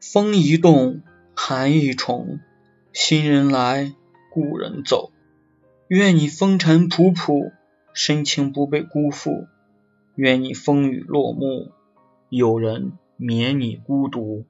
风一动寒一重新人来故人走。愿你风尘仆仆深情不被辜负。愿你风雨落幕有人免你孤独。